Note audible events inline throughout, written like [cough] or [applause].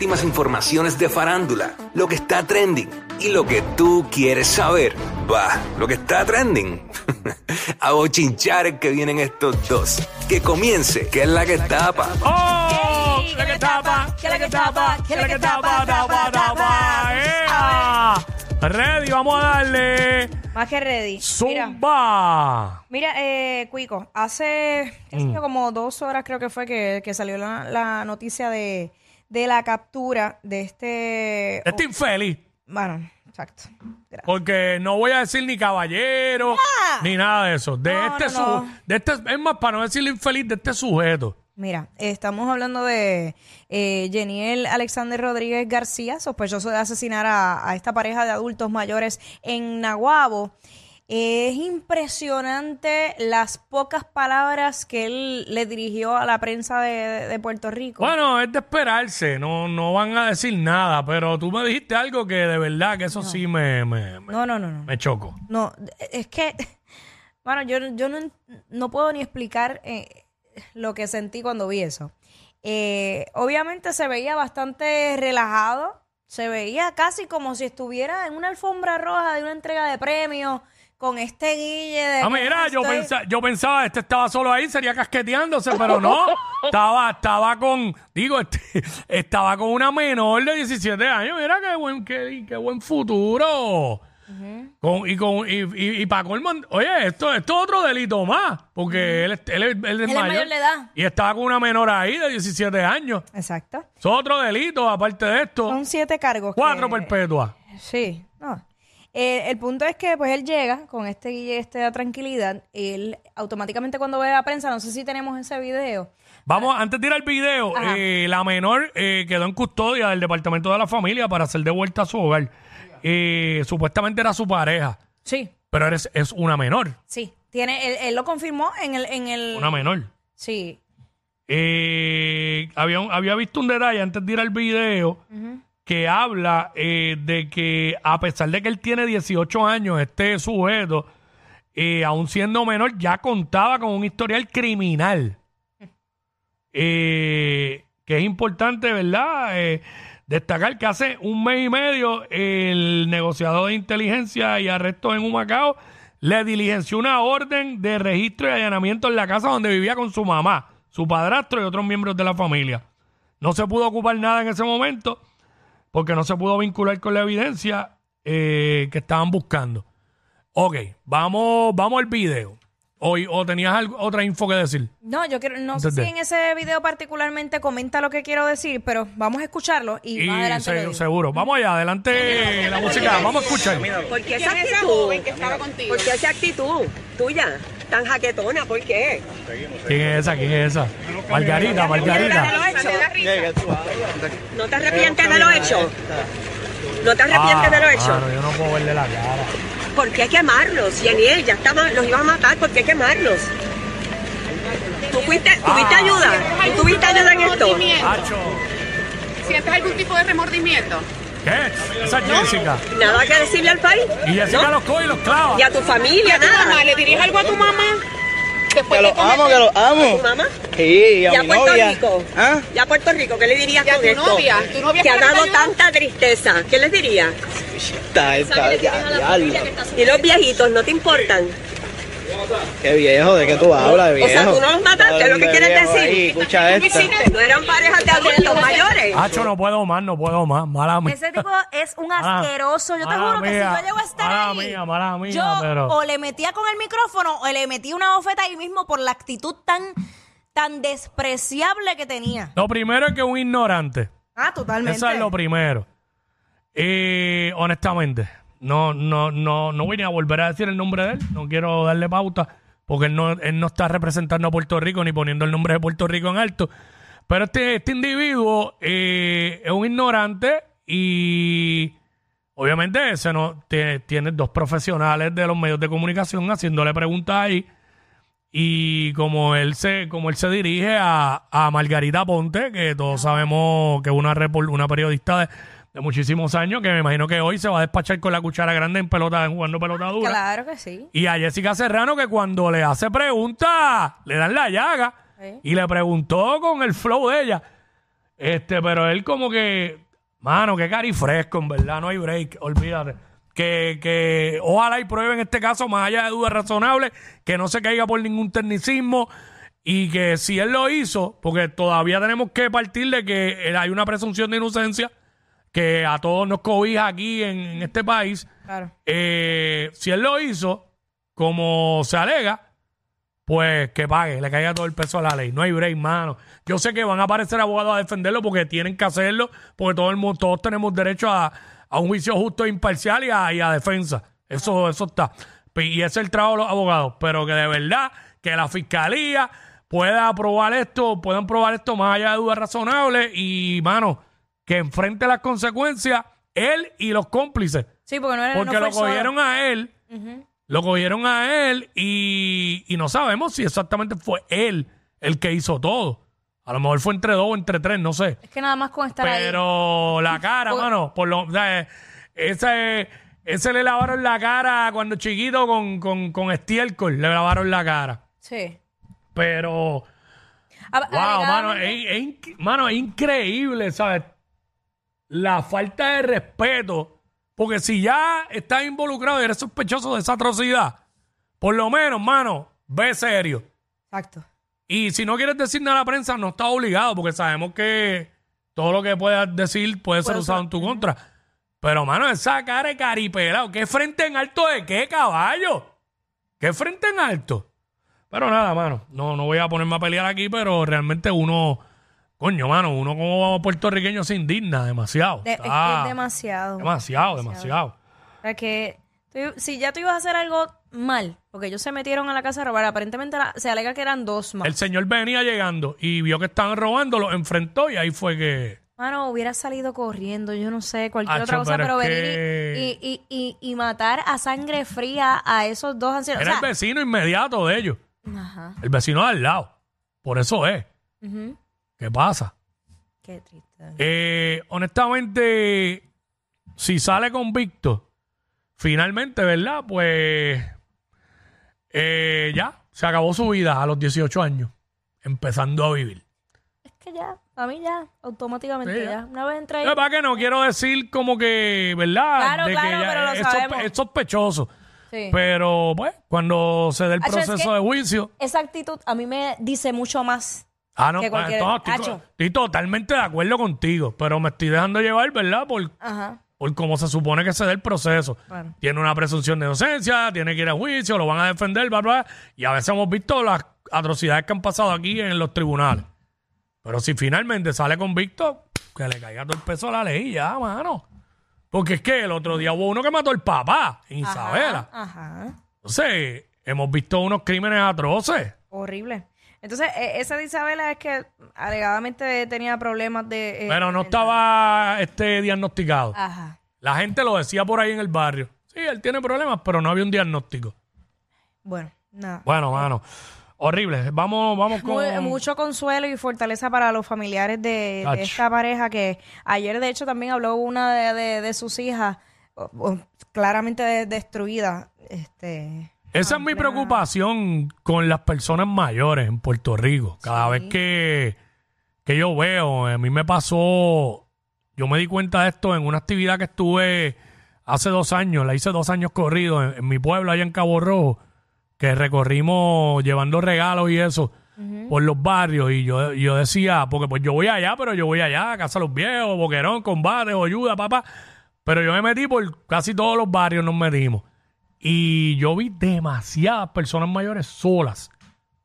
últimas informaciones de farándula, lo que está trending y lo que tú quieres saber. Va, lo que está trending. [laughs] A bochinchar que vienen estos dos. Que comience, que es la que tapa. ¡Oh! ¡Que la que tapa! ¡Que la que tapa! ¡Que la que tapa! ¡Tapa, tapa! ¡Ea! Ready, vamos a darle. Más que ready. Mira, Zumba. mira eh, Cuico, hace qué sé yo, como dos horas creo que fue que, que salió la, la noticia de, de la captura de este... Este infeliz. Bueno, exacto. Gracias. Porque no voy a decir ni caballero, ni nada de eso. De No, este, no, su- no. de este, es más, para no decirle infeliz, de este sujeto. Mira, estamos hablando de eh, Jeniel Alexander Rodríguez García, sospechoso de asesinar a, a esta pareja de adultos mayores en Nahuabo. Es impresionante las pocas palabras que él le dirigió a la prensa de, de Puerto Rico. Bueno, es de esperarse, no, no van a decir nada, pero tú me dijiste algo que de verdad que eso sí me, me, me, No, no, no, no. me chocó. No, es que, [laughs] bueno, yo, yo no, no puedo ni explicar eh, lo que sentí cuando vi eso. Eh, obviamente se veía bastante relajado, se veía casi como si estuviera en una alfombra roja de una entrega de premios con este guille de... Ah, mira, yo, estoy- pensa- yo pensaba, este estaba solo ahí, sería casqueteándose, pero no. [laughs] estaba, estaba con, digo, este, estaba con una menor de 17 años. Mira qué buen, qué, qué buen futuro. Con- y con y, y, y para colmo, oye, esto, esto es otro delito más, porque él, es- él, es- él es es mayor de edad. Y estaba con una menor ahí de 17 años. Exacto. Es otro delito, aparte de esto. Son siete cargos. Cuatro que- perpetuas. Sí, no. Eh, el punto es que pues él llega con este guille, esta tranquilidad. Él automáticamente cuando ve la prensa, no sé si tenemos ese video. Vamos, antes de ir al video, eh, la menor eh, quedó en custodia del Departamento de la Familia para ser devuelta a su hogar. Eh, supuestamente era su pareja, Sí, pero eres, es una menor. sí. Tiene, él, él lo confirmó en el, en el. Una menor. Sí. Eh, había, había visto un detalle antes de ir al video que habla eh, de que a pesar de que él tiene 18 años, este sujeto, eh, aún siendo menor, ya contaba con un historial criminal. Eh, que es importante, ¿verdad? Eh, destacar que hace un mes y medio el negociador de inteligencia y arrestos en Humacao le diligenció una orden de registro y allanamiento en la casa donde vivía con su mamá, su padrastro y otros miembros de la familia. No se pudo ocupar nada en ese momento porque no se pudo vincular con la evidencia eh, que estaban buscando. Ok, vamos, vamos al video. O, o tenías algo- otra info que decir. No, yo quiero, no sé si en ese video particularmente comenta lo que quiero decir, pero vamos a escucharlo y, Y más adelante se- lo digo. seguro. Vamos allá, adelante la música. Vamos a escuchar. ¿Por qué esa actitud? ¿Por qué esa actitud tuya tan jaquetona? ¿Por qué? ¿Quién es esa? ¿Quién es esa? Margarita, ¿De lo Margarita. hecho? ¿No te arrepientes de lo hecho? ¿No te arrepientes de lo hecho? Ah, no, yo no puedo verle la cara. ¿Por qué quemarlos? Yaniel, ya estaba, los iba a matar, ¿por qué quemarlos? ¿Tú fuiste, tuviste ayuda? ¿Tú tuviste ayuda en esto? ¿Sientes algún tipo de remordimiento? ¿Qué? Esa es Jessica. ¿Nada que decirle al país? Y Jessica ¿No? los coge y los clava. ¿Y a tu familia? ¿Tu mamá Nada. le diriges algo a tu mamá? Después Que los amo, que los amo. ¿Tu mamá? Sí, y a ¿Y a mi Puerto novia. Rico? ¿Ah? ¿Y a Puerto Rico? ¿Qué le dirías ¿Y a con tu esto? novia? ¿Tu novia Que ha dado tanta tristeza. ¿Qué les diría? Está, está, ya, diablo. ¿Y los viejitos no te importan? Qué viejo, ¿de qué tú hablas, O viejo? sea, tú no los mataste, ¿es lo que quieres decir? ahí, escucha ¿Qué esto. No eran parejas de adultos mayores. Hacho, no puedo más, no puedo más. Mala mía. Ese tipo es un asqueroso. Yo te mala juro que si yo llego a estar mala ahí, mía, mala mía, yo pero- o le metía con el micrófono o le metía una bofeta ahí mismo por la actitud tan, tan despreciable que tenía. Lo primero es que un ignorante. Ah, totalmente. Eso es lo primero. Y honestamente, no, no, no, no voy ni a volver a decir el nombre de él. No quiero darle pauta porque él no, él no está representando a Puerto Rico ni poniendo el nombre de Puerto Rico en alto. Pero este, este individuo eh, es un ignorante y obviamente ese no, tiene dos profesionales de los medios de comunicación haciéndole preguntas ahí. Y como él se, como él se dirige a, a Margarita Ponte, que todos sabemos que es una, una periodista de, de muchísimos años, que me imagino que hoy se va a despachar con la cuchara grande en pelota, jugando pelota dura. Claro que sí. Y a Jessica Serrano, que cuando le hace preguntas, le dan la llaga. Y le preguntó con el flow de ella. Este, pero él como que, mano, qué cari fresco, en verdad, no hay break, olvídate. Que, que ojalá y prueben en este caso, más allá de dudas razonables, que no se caiga por ningún tecnicismo y que si él lo hizo, porque todavía tenemos que partir de que hay una presunción de inocencia que a todos nos cobija aquí en, en este país. Claro. Eh, si él lo hizo, como se alega, pues que pague, le caiga todo el peso a la ley. No hay break, mano. Yo sé que van a aparecer abogados a defenderlo porque tienen que hacerlo, porque todo el mundo, todos tenemos derecho a, a un juicio justo e imparcial y a, y a defensa. Eso, eso está. Y ese es el trabajo de los abogados. Pero que de verdad, que la fiscalía pueda aprobar esto, puedan probar esto más allá de dudas razonables y, mano, que enfrente las consecuencias él y los cómplices. Sí, porque no era Porque no lo solo. cogieron a él, lo cogieron a él y, y no sabemos si exactamente fue él el que hizo todo. A lo mejor fue entre dos o entre tres, no sé. Es que nada más con estar ahí. Pero la cara, [laughs] mano, por lo, o sea, ese, ese le lavaron la cara cuando chiquito con, con, con estiércol, le lavaron la cara. Sí. Pero, A- wow, mano, es, es mano, es increíble, ¿sabes? La falta de respeto. Porque si ya estás involucrado y eres sospechoso de esa atrocidad, por lo menos, mano, ve serio. Exacto. Y si no quieres decir nada a la prensa, no estás obligado, porque sabemos que todo lo que puedas decir puede ser usado en tu contra. Pero, mano, esa cara de caripelado, ¿qué frente en alto de qué, caballo? ¿Qué frente en alto? Pero nada, mano, no, no voy a ponerme a pelear aquí, pero realmente uno, coño, mano, uno como puertorriqueño se indigna demasiado. De- es que Está es demasiado. demasiado, demasiado. Para que tú- si ya tú ibas a hacer algo mal, porque ellos se metieron a la casa a robar, aparentemente la- se alega que eran dos más. El señor venía llegando y vio que estaban robando, lo enfrentó y ahí fue que... Mano, hubiera salido corriendo, yo no sé, cualquier otra cosa, pero venir que- y, y, y, y- matar a sangre fría a esos dos ancianos. Era O el vecino inmediato de ellos. ajá. El vecino de al lado. Por eso es. ujú. ¿Qué pasa? Qué triste. Eh, honestamente, si sale convicto, finalmente, ¿verdad? Pues eh, ya, se acabó su vida a los 18 años, empezando a vivir. Es que ya, a mí ya, automáticamente Sí, ya. ya. Una vez entra ahí. Pasa es que no quiero decir como que, ¿verdad? Claro, de claro, que pero lo es, sospe- sabemos. es sospechoso. Sí. Pero, pues, cuando se dé el Acho, es proceso que- de juicio. Esa actitud a mí me dice mucho más. Ah, no, que pues, cualquier- no, estoy, Acho. estoy totalmente de acuerdo contigo, pero me estoy dejando llevar, ¿verdad? Por, Ajá. por cómo se supone que se dé el proceso. Tiene una presunción de inocencia, tiene que ir a juicio, lo van a defender, bla, bla, y a veces hemos visto las atrocidades que han pasado aquí en los tribunales. Pero si finalmente sale convicto, que le caiga todo el peso a la ley ya, mano. Porque es que el otro día hubo uno que mató al papá en Isabela. Ajá. Entonces, hemos visto unos crímenes atroces. Horrible. Entonces, e- esa de Isabela es que alegadamente tenía problemas de... eh, Pero no estaba este diagnosticado. Ajá. La gente lo decía por ahí en el barrio. Sí, él tiene problemas, pero no había un diagnóstico. Bueno, nada. Bueno, mano. Horrible. Vamos, vamos con. Mu- mucho consuelo y fortaleza para los familiares de, de esta pareja que ayer de hecho también habló una de, de- de sus hijas o- o claramente de- destruida este Esa es mi preocupación con las personas mayores en Puerto Rico. Cada vez que, que yo veo, a mí me pasó, yo me di cuenta de esto en una actividad que estuve hace dos años, la hice dos años corridos en, en mi pueblo allá en Cabo Rojo, que recorrimos llevando regalos y eso por los barrios. Y yo, yo decía, porque pues yo voy allá, pero yo voy allá, a Casa de los Viejos, Boquerón, Combate, Ayuda, papá, pero yo me metí por casi todos los barrios, nos metimos. Y yo vi demasiadas personas mayores solas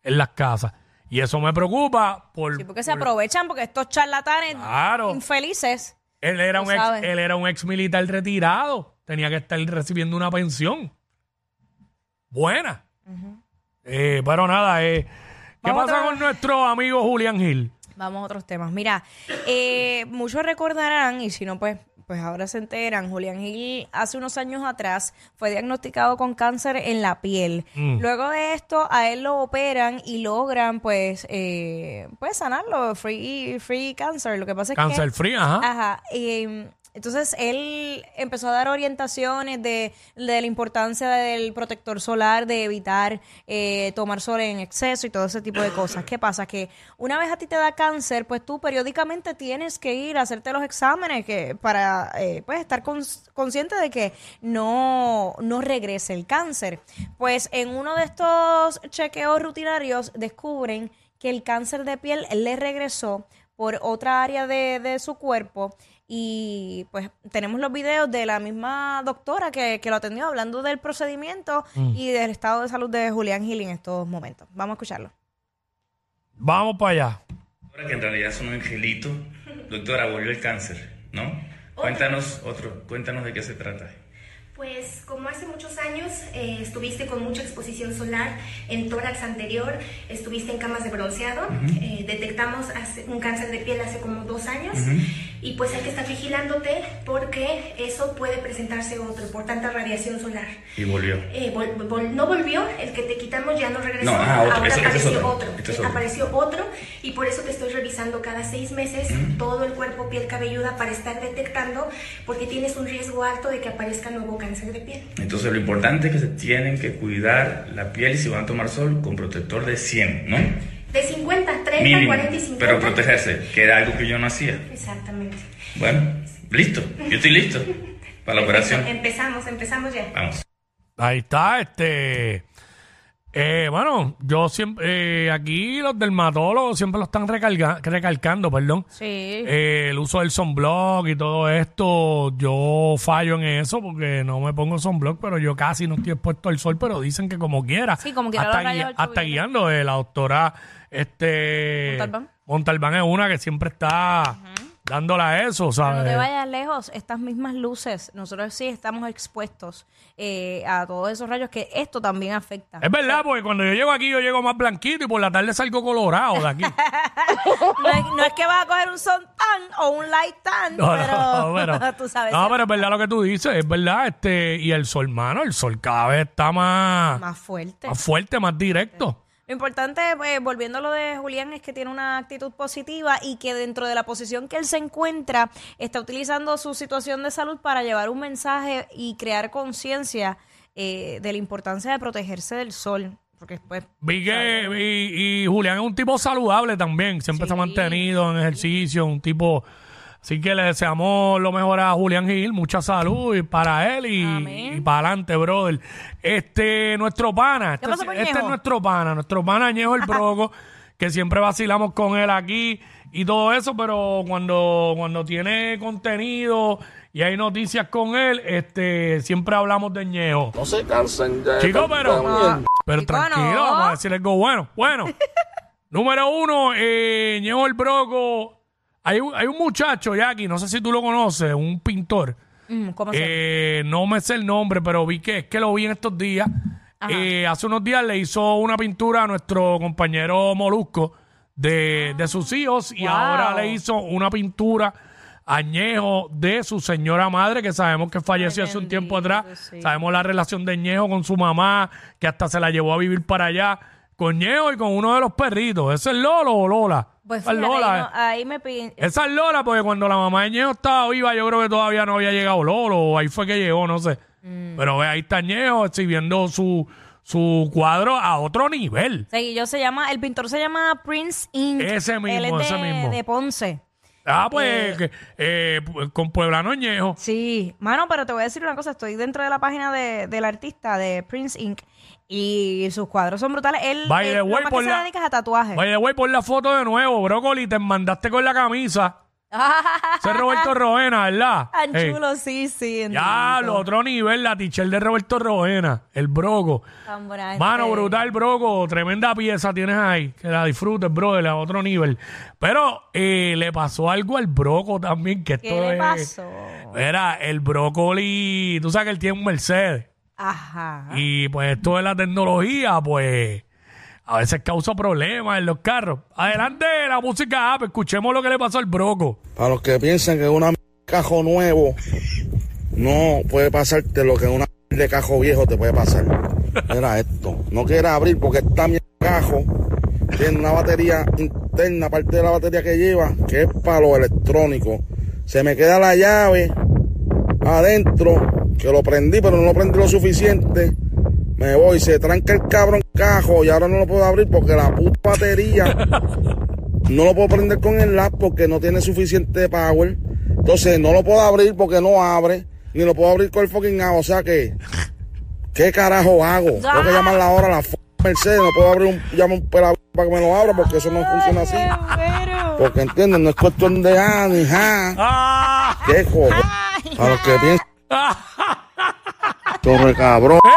en las casas. Y eso me preocupa por... sí, porque se por- aprovechan porque estos charlatanes Claro. infelices él era, Tú un ex, sabes. él era un ex militar retirado. Tenía que estar recibiendo una pensión. Buena. Eh, pero nada, eh, ¿qué Vamos pasa con nuestro amigo Julián Gil? Vamos a otros temas. Mira, eh, muchos recordarán, y si no, pues, pues ahora se enteran, Julián Gil hace unos años atrás fue diagnosticado con cáncer en la piel. Mm. Luego de esto, a él lo operan y logran, pues, eh, pues sanarlo, free, free cancer. Lo que pasa es Cáncer que... free, ajá. Ajá. eh, entonces él empezó a dar orientaciones de, de la importancia del protector solar, de evitar eh, tomar sol en exceso y todo ese tipo de cosas. ¿Qué pasa? Que una vez a ti te da cáncer, pues tú periódicamente tienes que ir a hacerte los exámenes que para eh, pues estar cons- consciente de que no, no regrese el cáncer. Pues en uno de estos chequeos rutinarios descubren que el cáncer de piel le regresó por otra área de, de su cuerpo y pues tenemos los videos de la misma doctora que, que lo atendió hablando del procedimiento y del estado de salud de Julián Gil en estos momentos. Vamos a escucharlo. Vamos para allá. Doctora, que en realidad son un angelito. Doctora, volvió el cáncer, ¿no? Cuéntanos otro, cuéntanos de qué se trata. Pues como hace muchos años eh, estuviste con mucha exposición solar en tórax anterior, estuviste en camas de bronceado, eh, detectamos hace- un cáncer de piel hace como dos años y pues hay que estar vigilándote porque eso puede presentarse otro por tanta radiación solar. Y volvió. Eh, vol- vol- no volvió, el que te quitamos ya no regresó, No, ah, otro, ahora ese- ese es apareció otro, otro, este es Eh, otro. apareció otro y por eso te estoy revisando cada seis meses todo el cuerpo, piel cabelluda para estar detectando porque tienes un riesgo alto de que aparezca nuevo cáncer de piel. Entonces lo importante es que se tienen que cuidar la piel y si van a tomar sol con protector de 100, ¿no? De 50, 30, Mínimo. 40 y 50. Pero protegerse, que era algo que yo no hacía. Exactamente. Bueno, listo. Yo estoy listo [laughs] para la operación. Empezamos, empezamos ya. Vamos. Ahí está, este. Eh, bueno, yo siempre. eh, aquí los dermatólogos siempre lo están recalga- recalcando, perdón. Sí. Eh, el uso del sunblock y todo esto, yo fallo en eso porque no me pongo sunblock, pero yo casi no estoy expuesto al sol, pero dicen que como quiera. Sí, como quiera hasta, los rayos guia- del sol hasta vienen. guiando, eh, la doctora este Montalbán. Montalbán es una que siempre está dándola a eso, Pero ¿sabes? no te vayas lejos, estas mismas luces, nosotros sí estamos expuestos eh, a todos esos rayos que esto también afecta. Es verdad, porque cuando yo llego aquí, yo llego más blanquito y por la tarde salgo colorado de aquí. [laughs] No es, no es que vas a coger un son tan o un light tan, No, pero, no, pero, [laughs] tú sabes. no, pero es verdad lo que tú dices, es verdad. este Y el sol, mano, el sol cada vez está más, más fuerte. más fuerte, más directo. Lo importante, pues, volviendo a lo de Julián, es que tiene una actitud positiva y que dentro de la posición que él se encuentra, está utilizando su situación de salud para llevar un mensaje y crear conciencia eh, de la importancia de protegerse del sol. Porque pues, Vi que y, y Julián es un tipo saludable también, siempre se ha mantenido en ejercicio, un tipo... Así que le deseamos lo mejor a Julián Gil, mucha salud y para él y, para adelante, brother. Este, nuestro pana, este, es- este nuestro pana, nuestro pana Ñejo el [laughs] Broco, que siempre vacilamos con él aquí y todo eso, pero cuando, cuando tiene contenido y hay noticias con él, este, siempre hablamos de Ñejo. No se cansen de Chico, tanta pero, mierda. pero Chico, tranquilo, no. vamos a decir algo bueno. Bueno, [laughs] número uno, eh, Ñejo el Broco. Hay, un- hay un muchacho, Jackie, no sé si tú lo conoces, un pintor. mm, ¿cómo se llama? Eh, no me sé el nombre, pero vi que es que lo vi en estos días. Eh, hace unos días le hizo una pintura a nuestro compañero Molusco de, de sus hijos y Wow. ahora le hizo una pintura añejo de su señora madre, que sabemos que falleció hace un tiempo bendito, atrás. sí. Sabemos la relación de Ñejo con su mamá, que hasta se la llevó a vivir para allá, con Ñejo y con uno de los perritos. ¿Ese es Lolo o Lola? Pues Esa es fíjate, Lola, ahí, eh. ahí me piden. Esa es Lola, porque cuando la mamá de Ñejo estaba viva, yo creo que todavía no había llegado Lolo, o ahí fue que llegó, no sé. Mm. Pero ve, ahí está Ñejo exhibiendo su, su cuadro a otro nivel. Sí, yo se llama, el pintor se llama Prince Inc. Ese mismo, Él es de, ese mismo. de Ponce. Ah, pues, que, eh, pu- con Pueblano Ñejo. Sí, mano, pero te voy a decir una cosa, estoy dentro de la página de, del artista de Prince Inc. y sus cuadros son brutales. Él, By the él lo way, más por que la- se dedica es a tatuajes. Oye, güey, pon la foto de nuevo, brócoli, te mandaste con la camisa. [laughs] Ese es Roberto Roena, ¿verdad? Tan Ey, chulo, sí, sí. Ya, lo otro nivel, la tichel de Roberto Roena, el broco. Tan buena Mano, gente. brutal, broco. Tremenda pieza tienes ahí. Que la disfrutes, brother, a otro nivel. Pero eh, le pasó algo al broco también, que esto ¿Qué le es- pasó? Era el brócoli. Tú sabes que él tiene un Mercedes. Ajá. Y pues esto de la tecnología, pues a veces causa problemas en los carros. Adelante, la música app. Escuchemos lo que le pasó al broco. Para los que piensan que una cajo nuevo no puede pasarte lo que una de cajo viejo te puede pasar. Era esto. No quieras abrir porque esta mi cajo tiene una batería interna, parte de la batería que lleva, que es para lo electrónico. Se me queda la llave adentro, que lo prendí, pero no lo prendí lo suficiente. Me voy, se tranca el cabrón cajo y ahora no lo puedo abrir porque la puta batería no lo puedo prender con el lap porque no tiene suficiente power. Entonces no lo puedo abrir porque no abre, ni lo puedo abrir con el fucking agua. O sea que, ¿qué carajo hago? Tengo que llamar la hora a la f Mercedes, no puedo abrir un, llamo un pelado para que me lo abra porque eso no funciona así. Pero, Porque entienden, no es cuestión de ah, ni ja. ¿Qué cojo? A los que piensan. Torre cabrón. [laughs] ¡Eh,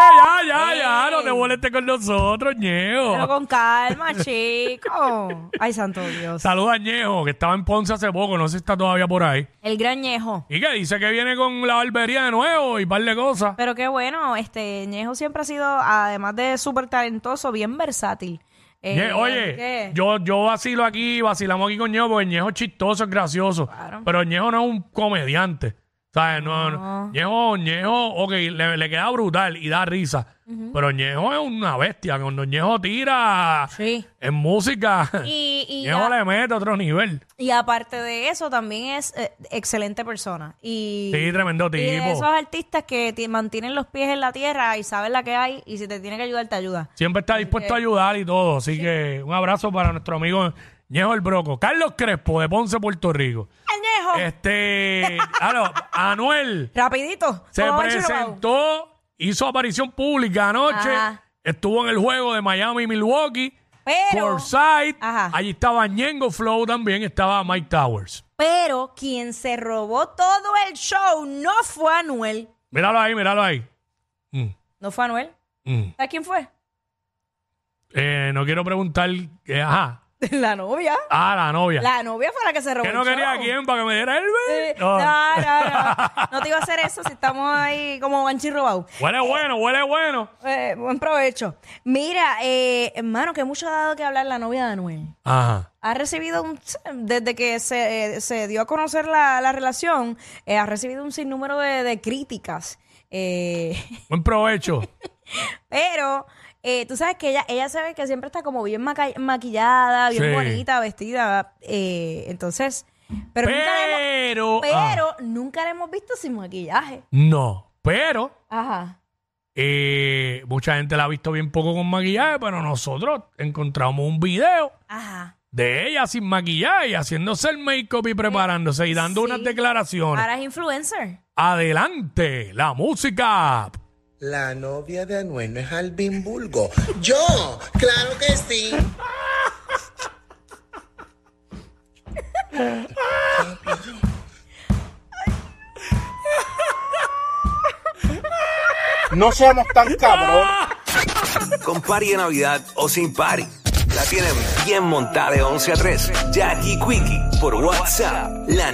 ya, ya, ya! No te molestes con nosotros, Ñejo. pero con calma, chico. Ay, santo Dios. Saluda a Ñejo, que estaba en Ponce hace poco, no sé si está todavía por ahí. El gran Ñejo. Y que dice que viene con la barbería de nuevo y par de cosas. Pero qué bueno, este Ñejo siempre ha sido, además de súper talentoso, bien versátil. Eh, Ñe- oye, ¿qué? yo, yo vacilo aquí, vacilamos aquí con Ñejo, porque Ñejo es chistoso, es gracioso. Claro. Pero Ñejo no es un comediante. ¿Sabes? No, no. Ñejo, Ñejo, ok, le, le queda brutal y da risa. Pero Ñejo es una bestia. Cuando Ñejo tira Sí. en música, Y, y, [laughs] Ñejo a- le mete a otro nivel. y aparte de eso, también es eh, excelente persona. Y, Sí, tremendo y de tipo. esos artistas que ti- mantienen los pies en la tierra y saben la que hay y si te tiene que ayudar, te ayuda. Siempre está dispuesto a ayudar y todo. Así que un abrazo para nuestro amigo Ñejo el Broco. Carlos Crespo, de Ponce, Puerto Rico. ¡Añejo! Este, claro, Anuel Rapidito. se presentó, hizo aparición pública anoche, Ajá. estuvo en el juego de Miami y Milwaukee, Pero, Forsyth, Ajá. allí estaba Ñengo Flow también, estaba Mike Towers. pero quien se robó todo el show no fue Anuel. Míralo ahí, míralo ahí. Mm, No fue Anuel. mm. ¿Sabes quién fue? Eh, no quiero preguntar, eh, ajá, [laughs] La novia. ah, la novia. La novia fue la que se robó que el no quería a show. quién para que me diera el Eh, No, no, no. [laughs] No te iba a hacer eso si estamos ahí como Banshee Robau. Huele bueno, huele bueno. Eh, buen provecho. Mira, eh, hermano, que mucho ha dado que hablar la novia de Anuel. Ajá. Ha recibido un. Desde que se, eh, se dio a conocer la, la relación, eh, ha recibido un sinnúmero de, de críticas. Eh, Buen provecho. [laughs] pero eh, tú sabes que ella, ella se ve que siempre está como bien maca- maquillada, bien Sí. bonita, vestida. eh, entonces. Pero, nunca la hemos- Pero. ah, pero nunca la hemos visto sin maquillaje. no, pero. Ajá. eh, mucha gente la ha visto bien poco con maquillaje, pero nosotros encontramos un video Ajá. de ella sin maquillaje y haciéndose el make-up y preparándose y dando sí. unas declaraciones. Ahora es influencer. Adelante, la música. La novia de Anuel no es Alvin Bulgo. Yo, claro que sí. No seamos tan cabrón. Con party de Navidad o sin party. La tienen bien montada de 11 a 3. Jackie Quickie por WhatsApp. La